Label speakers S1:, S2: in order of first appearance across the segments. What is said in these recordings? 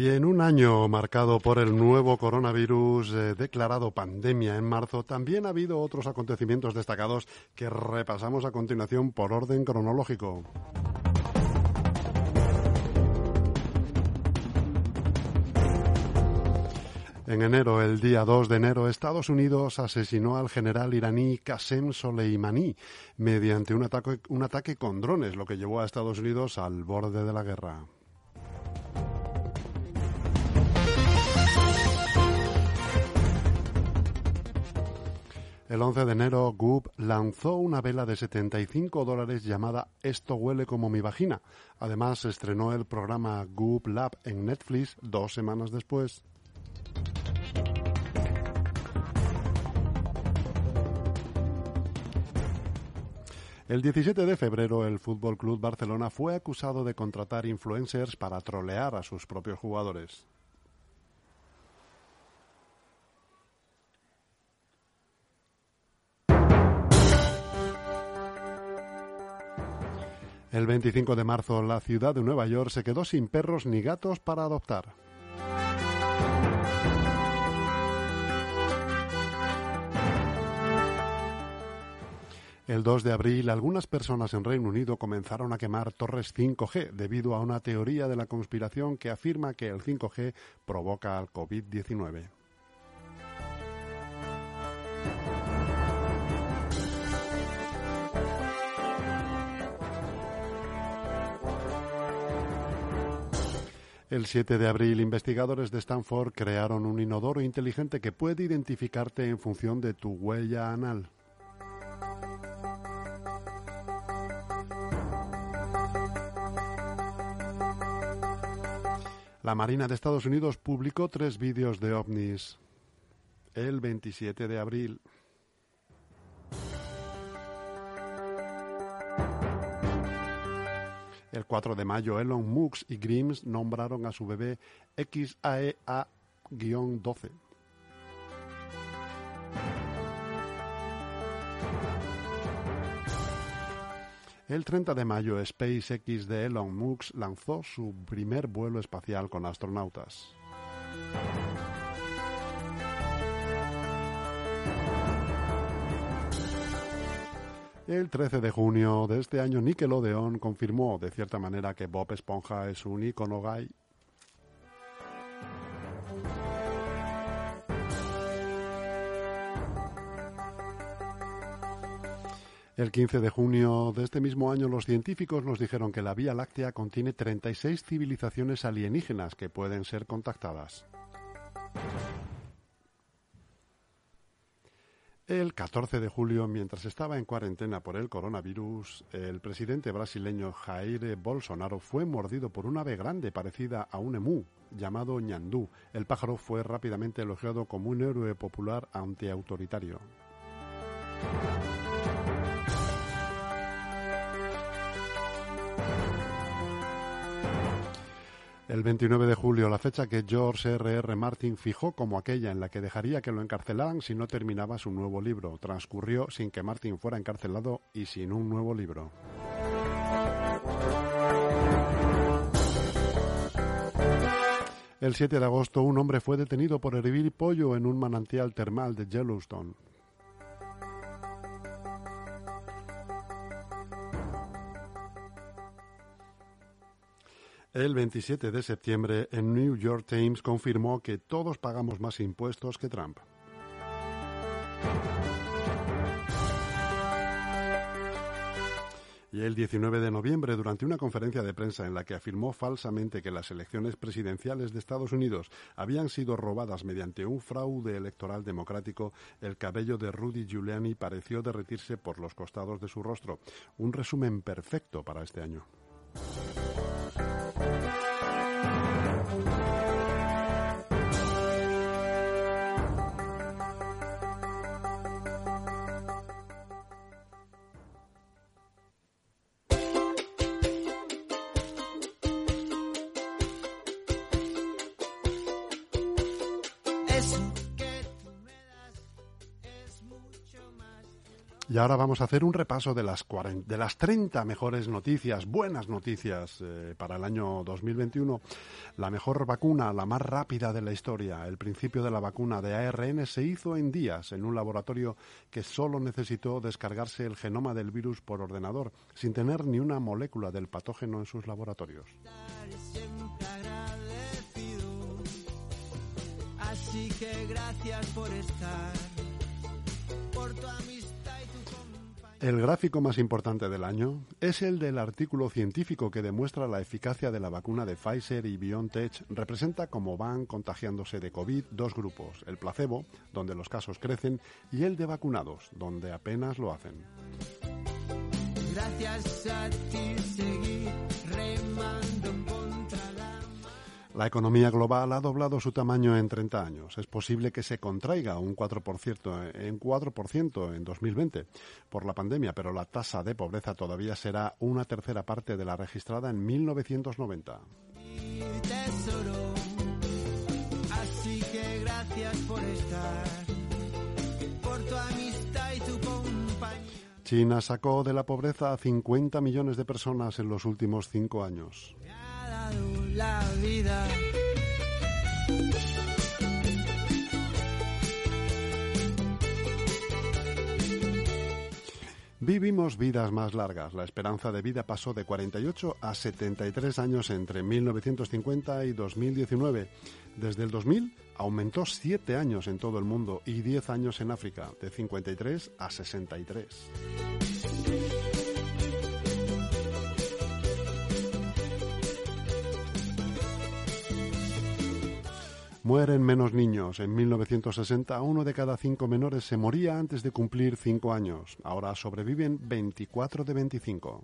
S1: Y en un año marcado por el nuevo coronavirus eh, declarado pandemia en marzo, también ha habido otros acontecimientos destacados que repasamos a continuación por orden cronológico. En enero, el día 2 de enero, Estados Unidos asesinó al general iraní Qasem Soleimani mediante un ataque, un ataque con drones, lo que llevó a Estados Unidos al borde de la guerra. El 11 de enero, Goop lanzó una vela de 75 dólares llamada Esto huele como mi vagina. Además, estrenó el programa Goop Lab en Netflix dos semanas después. El 17 de febrero, el Fútbol Club Barcelona fue acusado de contratar influencers para trolear a sus propios jugadores. El 25 de marzo, la ciudad de Nueva York se quedó sin perros ni gatos para adoptar. El 2 de abril, algunas personas en Reino Unido comenzaron a quemar torres 5G debido a una teoría de la conspiración que afirma que el 5G provoca al COVID-19. El 7 de abril, investigadores de Stanford crearon un inodoro inteligente que puede identificarte en función de tu huella anal. La Marina de Estados Unidos publicó tres vídeos de ovnis el 27 de abril. El 4 de mayo, Elon Musk y Grims nombraron a su bebé XAEA-12. El 30 de mayo, SpaceX de Elon Musk lanzó su primer vuelo espacial con astronautas. El 13 de junio de este año, Nickelodeon confirmó de cierta manera que Bob Esponja es un icono gay. El 15 de junio de este mismo año, los científicos nos dijeron que la Vía Láctea contiene 36 civilizaciones alienígenas que pueden ser contactadas. El 14 de julio, mientras estaba en cuarentena por el coronavirus, el presidente brasileño Jair Bolsonaro fue mordido por un ave grande parecida a un emú llamado ñandú. El pájaro fue rápidamente elogiado como un héroe popular antiautoritario. El 29 de julio, la fecha que George R. R. Martin fijó como aquella en la que dejaría que lo encarcelaran si no terminaba su nuevo libro, transcurrió sin que Martin fuera encarcelado y sin un nuevo libro. El 7 de agosto, un hombre fue detenido por hervir pollo en un manantial termal de Yellowstone. El 27 de septiembre, el New York Times confirmó que todos pagamos más impuestos que Trump. Y el 19 de noviembre, durante una conferencia de prensa en la que afirmó falsamente que las elecciones presidenciales de Estados Unidos habían sido robadas mediante un fraude electoral democrático, el cabello de Rudy Giuliani pareció derretirse por los costados de su rostro. Un resumen perfecto para este año. Ahora vamos a hacer un repaso de las, 40, de las 30 mejores noticias, buenas noticias eh, para el año 2021. La mejor vacuna, la más rápida de la historia. El principio de la vacuna de ARN se hizo en días en un laboratorio que solo necesitó descargarse el genoma del virus por ordenador, sin tener ni una molécula del patógeno en sus laboratorios. Así que gracias por estar, por tu el gráfico más importante del año es el del artículo científico que demuestra la eficacia de la vacuna de Pfizer y BioNTech. Representa cómo van contagiándose de COVID dos grupos, el placebo, donde los casos crecen, y el de vacunados, donde apenas lo hacen. Gracias a ti La economía global ha doblado su tamaño en 30 años. Es posible que se contraiga un 4% en 4% en 2020 por la pandemia, pero la tasa de pobreza todavía será una tercera parte de la registrada en 1990. Así que gracias por estar, por tu amistad y tu compañía. China sacó de la pobreza a 50 millones de personas en los últimos cinco años la vida. Vivimos vidas más largas. La esperanza de vida pasó de 48 a 73 años entre 1950 y 2019. Desde el 2000 aumentó 7 años en todo el mundo y 10 años en África, de 53 a 63. Mueren menos niños. En 1960, uno de cada cinco menores se moría antes de cumplir cinco años. Ahora sobreviven 24 de 25.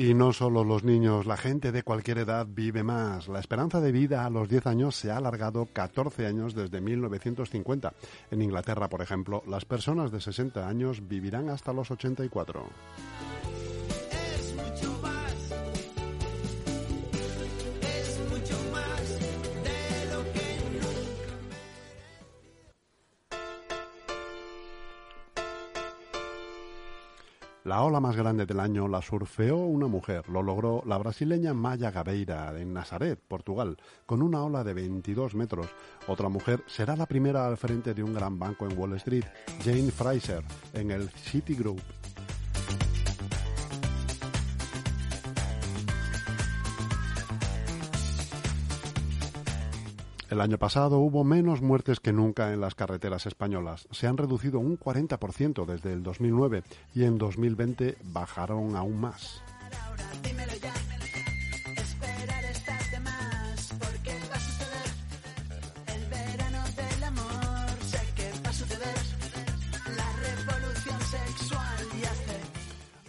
S1: Y no solo los niños, la gente de cualquier edad vive más. La esperanza de vida a los 10 años se ha alargado 14 años desde 1950. En Inglaterra, por ejemplo, las personas de 60 años vivirán hasta los 84. La ola más grande del año la surfeó una mujer. Lo logró la brasileña Maya Gabeira en Nazaret, Portugal, con una ola de 22 metros. Otra mujer será la primera al frente de un gran banco en Wall Street, Jane Fraser, en el Citigroup. El año pasado hubo menos muertes que nunca en las carreteras españolas. Se han reducido un 40% desde el 2009 y en 2020 bajaron aún más.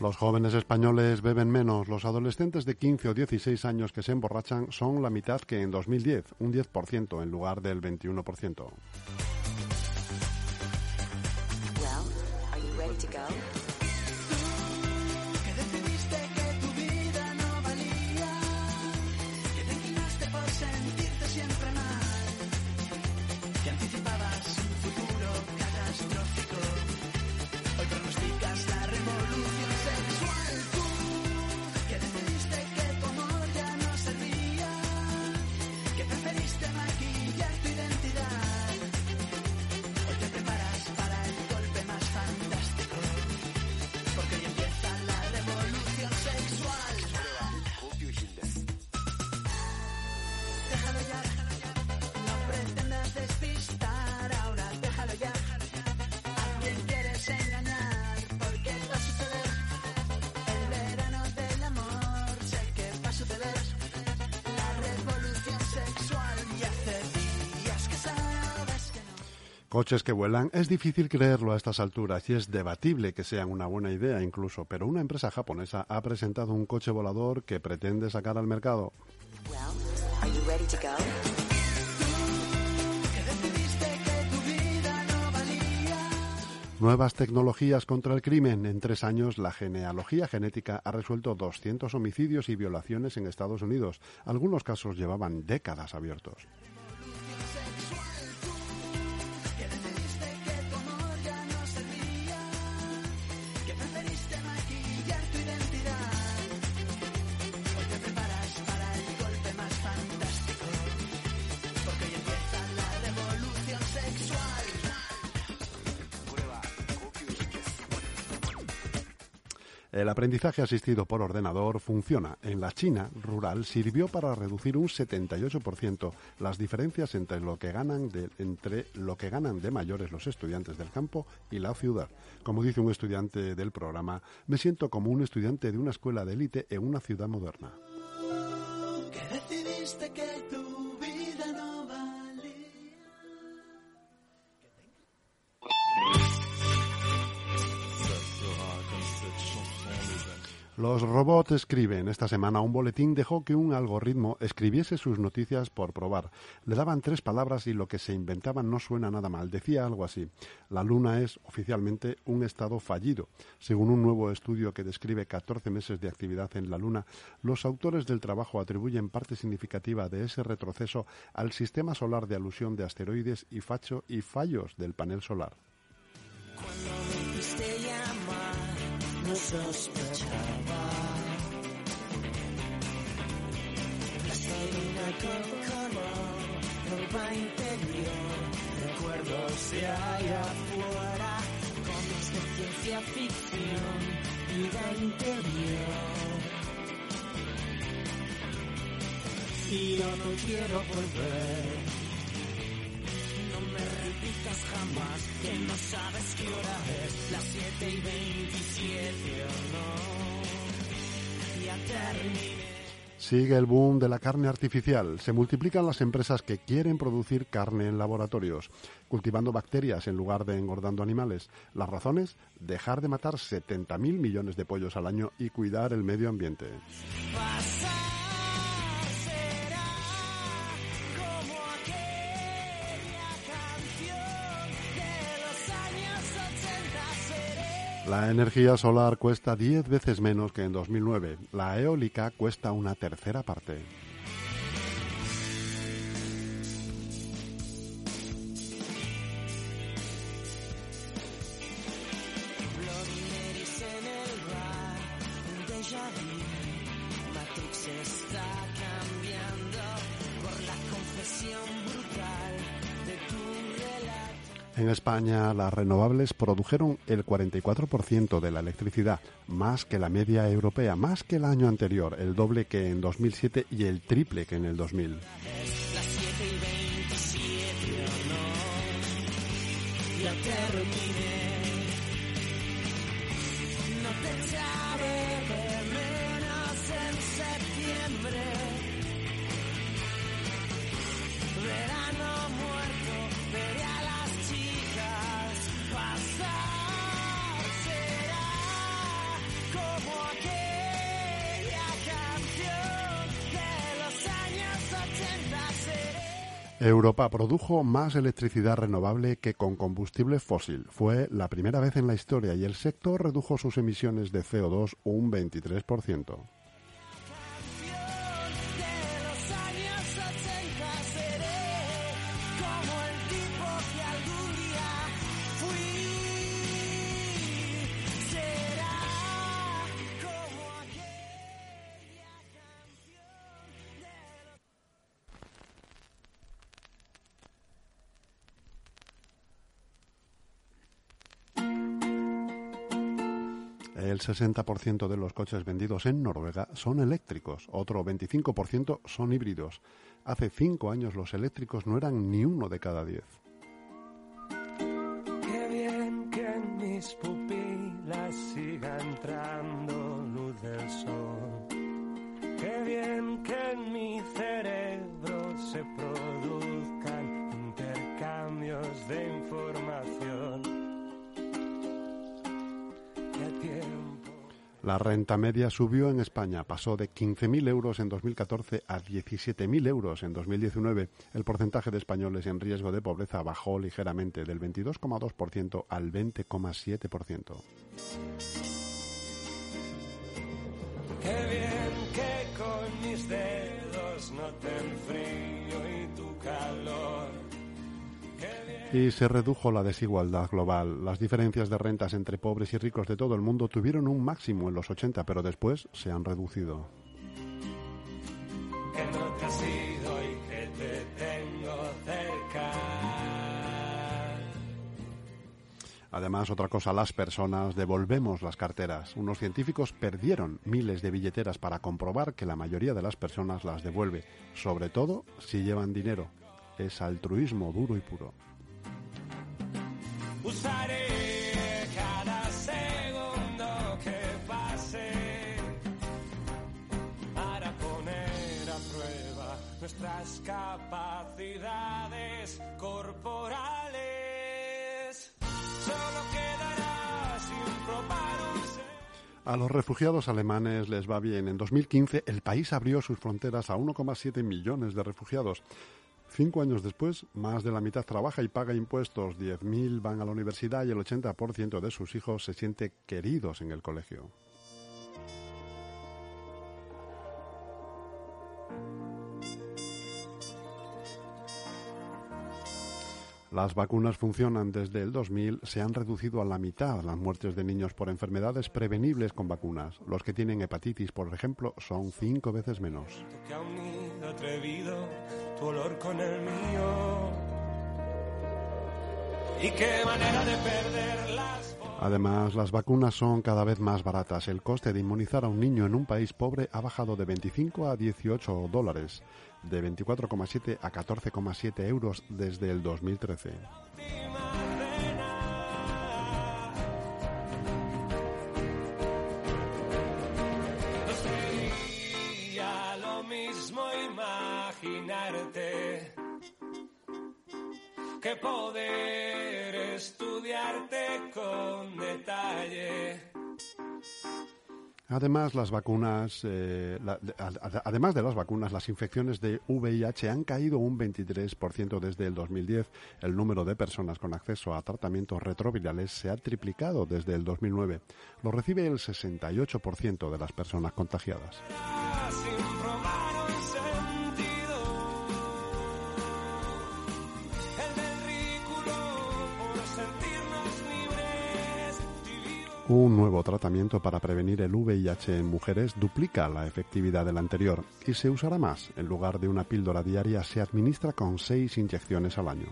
S1: Los jóvenes españoles beben menos. Los adolescentes de 15 o 16 años que se emborrachan son la mitad que en 2010, un 10% en lugar del 21%. Coches que vuelan es difícil creerlo a estas alturas y es debatible que sean una buena idea incluso, pero una empresa japonesa ha presentado un coche volador que pretende sacar al mercado. Nuevas tecnologías contra el crimen. En tres años, la genealogía genética ha resuelto 200 homicidios y violaciones en Estados Unidos. Algunos casos llevaban décadas abiertos. El aprendizaje asistido por ordenador funciona. En la China rural sirvió para reducir un 78% las diferencias entre lo que ganan de, entre lo que ganan de mayores los estudiantes del campo y la ciudad. Como dice un estudiante del programa, me siento como un estudiante de una escuela de élite en una ciudad moderna. Los robots escriben. Esta semana un boletín dejó que un algoritmo escribiese sus noticias por probar. Le daban tres palabras y lo que se inventaban no suena nada mal. Decía algo así. La Luna es oficialmente un estado fallido. Según un nuevo estudio que describe 14 meses de actividad en la Luna, los autores del trabajo atribuyen parte significativa de ese retroceso al sistema solar de alusión de asteroides y, facho y fallos del panel solar no sospechaba. La con color, ropa interior, recuerdos de allá afuera, cómics de ciencia ficción, vida interior. Y yo no quiero volver jamás que no sabes qué hora es, las 7 y 27 o no. Ya terminé. Sigue el boom de la carne artificial. Se multiplican las empresas que quieren producir carne en laboratorios, cultivando bacterias en lugar de engordando animales. Las razones, dejar de matar 70.000 millones de pollos al año y cuidar el medio ambiente. La energía solar cuesta 10 veces menos que en 2009. La eólica cuesta una tercera parte. En España, las renovables produjeron el 44% de la electricidad, más que la media europea, más que el año anterior, el doble que en 2007 y el triple que en el 2000. Europa produjo más electricidad renovable que con combustible fósil. Fue la primera vez en la historia y el sector redujo sus emisiones de CO2 un 23%. El 60% de los coches vendidos en Noruega son eléctricos, otro 25% son híbridos. Hace cinco años los eléctricos no eran ni uno de cada diez. La renta media subió en España, pasó de 15.000 euros en 2014 a 17.000 euros en 2019. El porcentaje de españoles en riesgo de pobreza bajó ligeramente del 22,2% al 20,7%.
S2: Qué bien que con mis dedos y tu calor.
S1: Y se redujo la desigualdad global. Las diferencias de rentas entre pobres y ricos de todo el mundo tuvieron un máximo en los 80, pero después se han reducido.
S2: Que no te has ido y que te tengo cerca.
S1: Además, otra cosa, las personas devolvemos las carteras. Unos científicos perdieron miles de billeteras para comprobar que la mayoría de las personas las devuelve, sobre todo si llevan dinero. Es altruismo duro y puro.
S2: Usaré cada segundo que pase para poner a prueba nuestras capacidades corporales. Solo quedará sin probar un.
S1: A los refugiados alemanes les va bien. En 2015 el país abrió sus fronteras a 1,7 millones de refugiados. Cinco años después, más de la mitad trabaja y paga impuestos, 10.000 van a la universidad y el 80% de sus hijos se siente queridos en el colegio. Las vacunas funcionan desde el 2000, se han reducido a la mitad las muertes de niños por enfermedades prevenibles con vacunas. Los que tienen hepatitis, por ejemplo, son cinco veces menos.
S2: Tu olor con el mío. Y qué manera de perder las
S1: Además, las vacunas son cada vez más baratas. El coste de inmunizar a un niño en un país pobre ha bajado de 25 a 18 dólares, de 24,7 a 14,7 euros desde el 2013.
S2: Que poder estudiarte con detalle.
S1: Además, las vacunas, eh, la- ad- además de las vacunas, las infecciones de VIH han caído un 23% desde el 2010. El número de personas con acceso a tratamientos retrovirales se ha triplicado desde el 2009. Lo recibe el 68% de las personas contagiadas.
S2: Un
S1: nuevo tratamiento para prevenir el VIH en mujeres duplica la efectividad del anterior y se usará más. En lugar de una píldora diaria, se administra con seis inyecciones al año.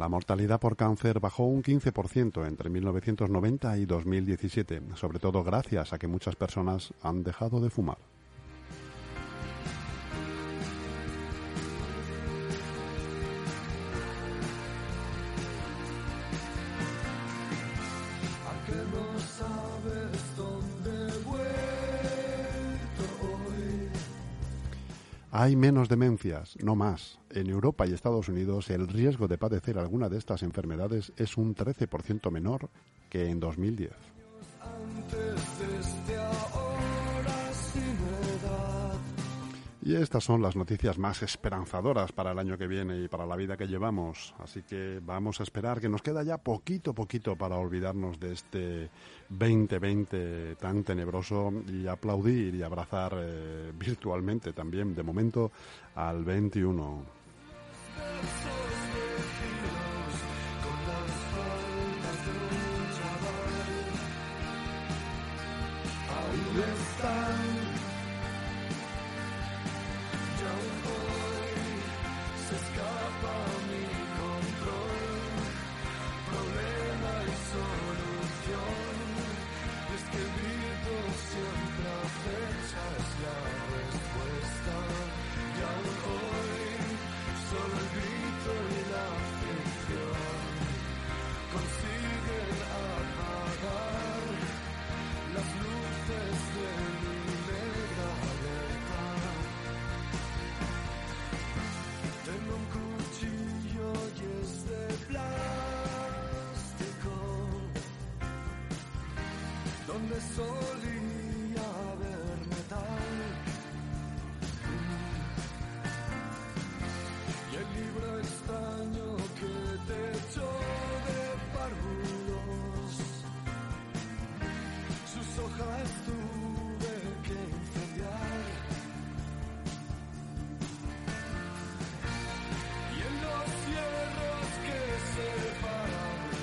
S1: La mortalidad por cáncer bajó un 15% entre 1990 y 2017, sobre todo gracias a que muchas personas han dejado de fumar. Hay menos demencias, no más. En Europa y Estados Unidos el riesgo de padecer alguna de estas enfermedades es un 13% menor que en 2010. Y estas son las noticias más esperanzadoras para el año que viene y para la vida que llevamos. Así que vamos a esperar que nos queda ya poquito, poquito para olvidarnos de este 2020 tan tenebroso y aplaudir y abrazar eh, virtualmente también, de momento, al 21.
S3: De sol y